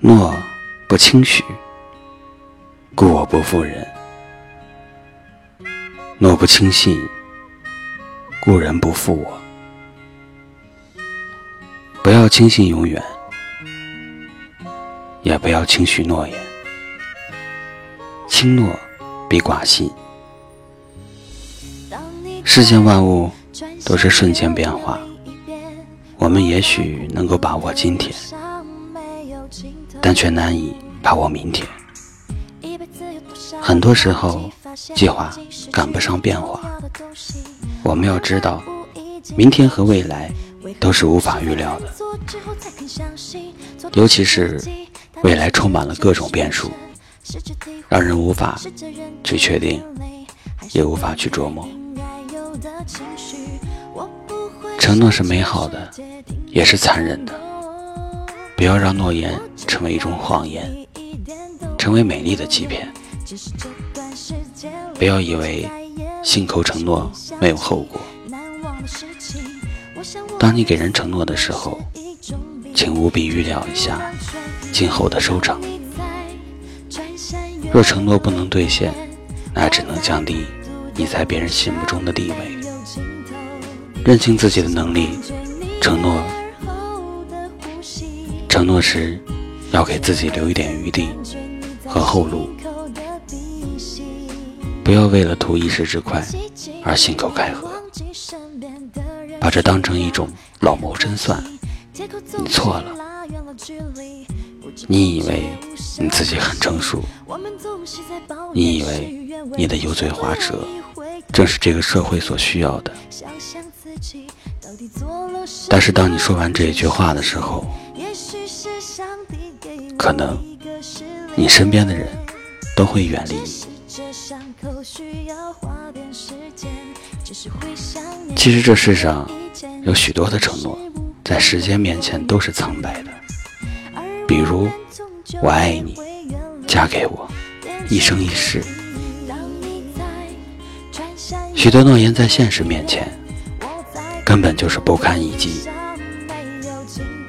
诺不轻许，故我不负人；诺不轻信，故人不负我。不要轻信永远，也不要轻许诺言。轻诺比寡信。世间万物都是瞬间变化，我们也许能够把握今天。但却难以把握明天。很多时候，计划赶不上变化。我们要知道，明天和未来都是无法预料的，尤其是未来充满了各种变数，让人无法去确定，也无法去琢磨。承诺是美好的，也是残忍的。不要让诺言成为一种谎言，成为美丽的欺骗。不要以为信口承诺没有后果。当你给人承诺的时候，请务必预料一下今后的收场。若承诺不能兑现，那只能降低你在别人心目中的地位。认清自己的能力，承诺。承诺时，要给自己留一点余地和后路，不要为了图一时之快而信口开河，把这当成一种老谋深算。你错了，你以为你自己很成熟，你以为你的油嘴滑舌正是这个社会所需要的，但是当你说完这一句话的时候。可能你身边的人都会远离你。其实这世上有许多的承诺，在时间面前都是苍白的。比如“我爱你，嫁给我，一生一世”。许多诺言在现实面前根本就是不堪一击。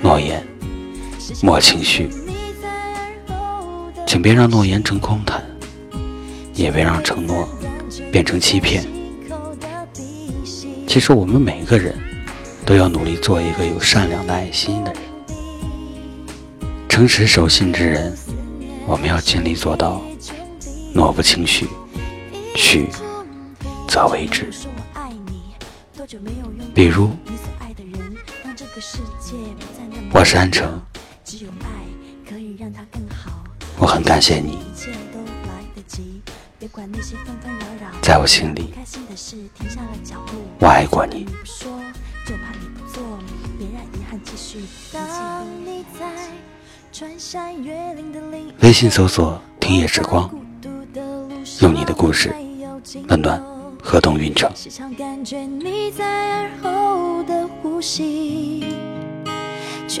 诺言。莫情绪，请别让诺言成空谈，也别让承诺变成欺骗。其实我们每个人都要努力做一个有善良的爱心的人，诚实守信之人。我们要尽力做到，诺不轻许，许则为之。比如，我是安城。我很感谢你，在我心里，我爱过你。微信搜索“听夜时光”，用你的故事温暖河东运城。